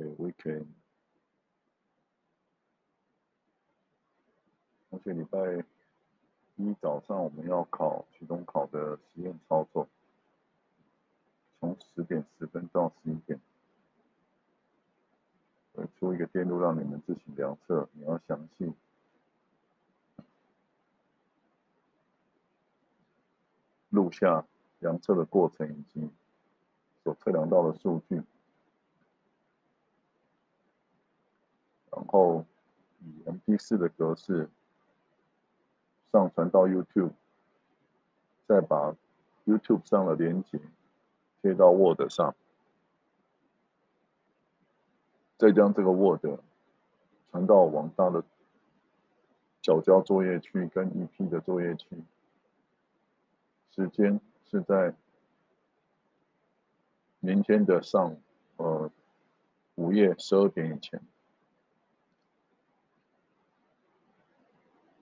对，weekend，而且礼拜一早上我们要考期中考的实验操作，从十点十分到十一点，会出一个电路让你们自行量测，你要详细录下量测的过程以及所测量到的数据。后以 MP4 的格式上传到 YouTube，再把 YouTube 上的连接贴到 Word 上，再将这个 Word 传到网大的角交作业区跟 EP 的作业区。时间是在明天的上午呃午夜十二点以前。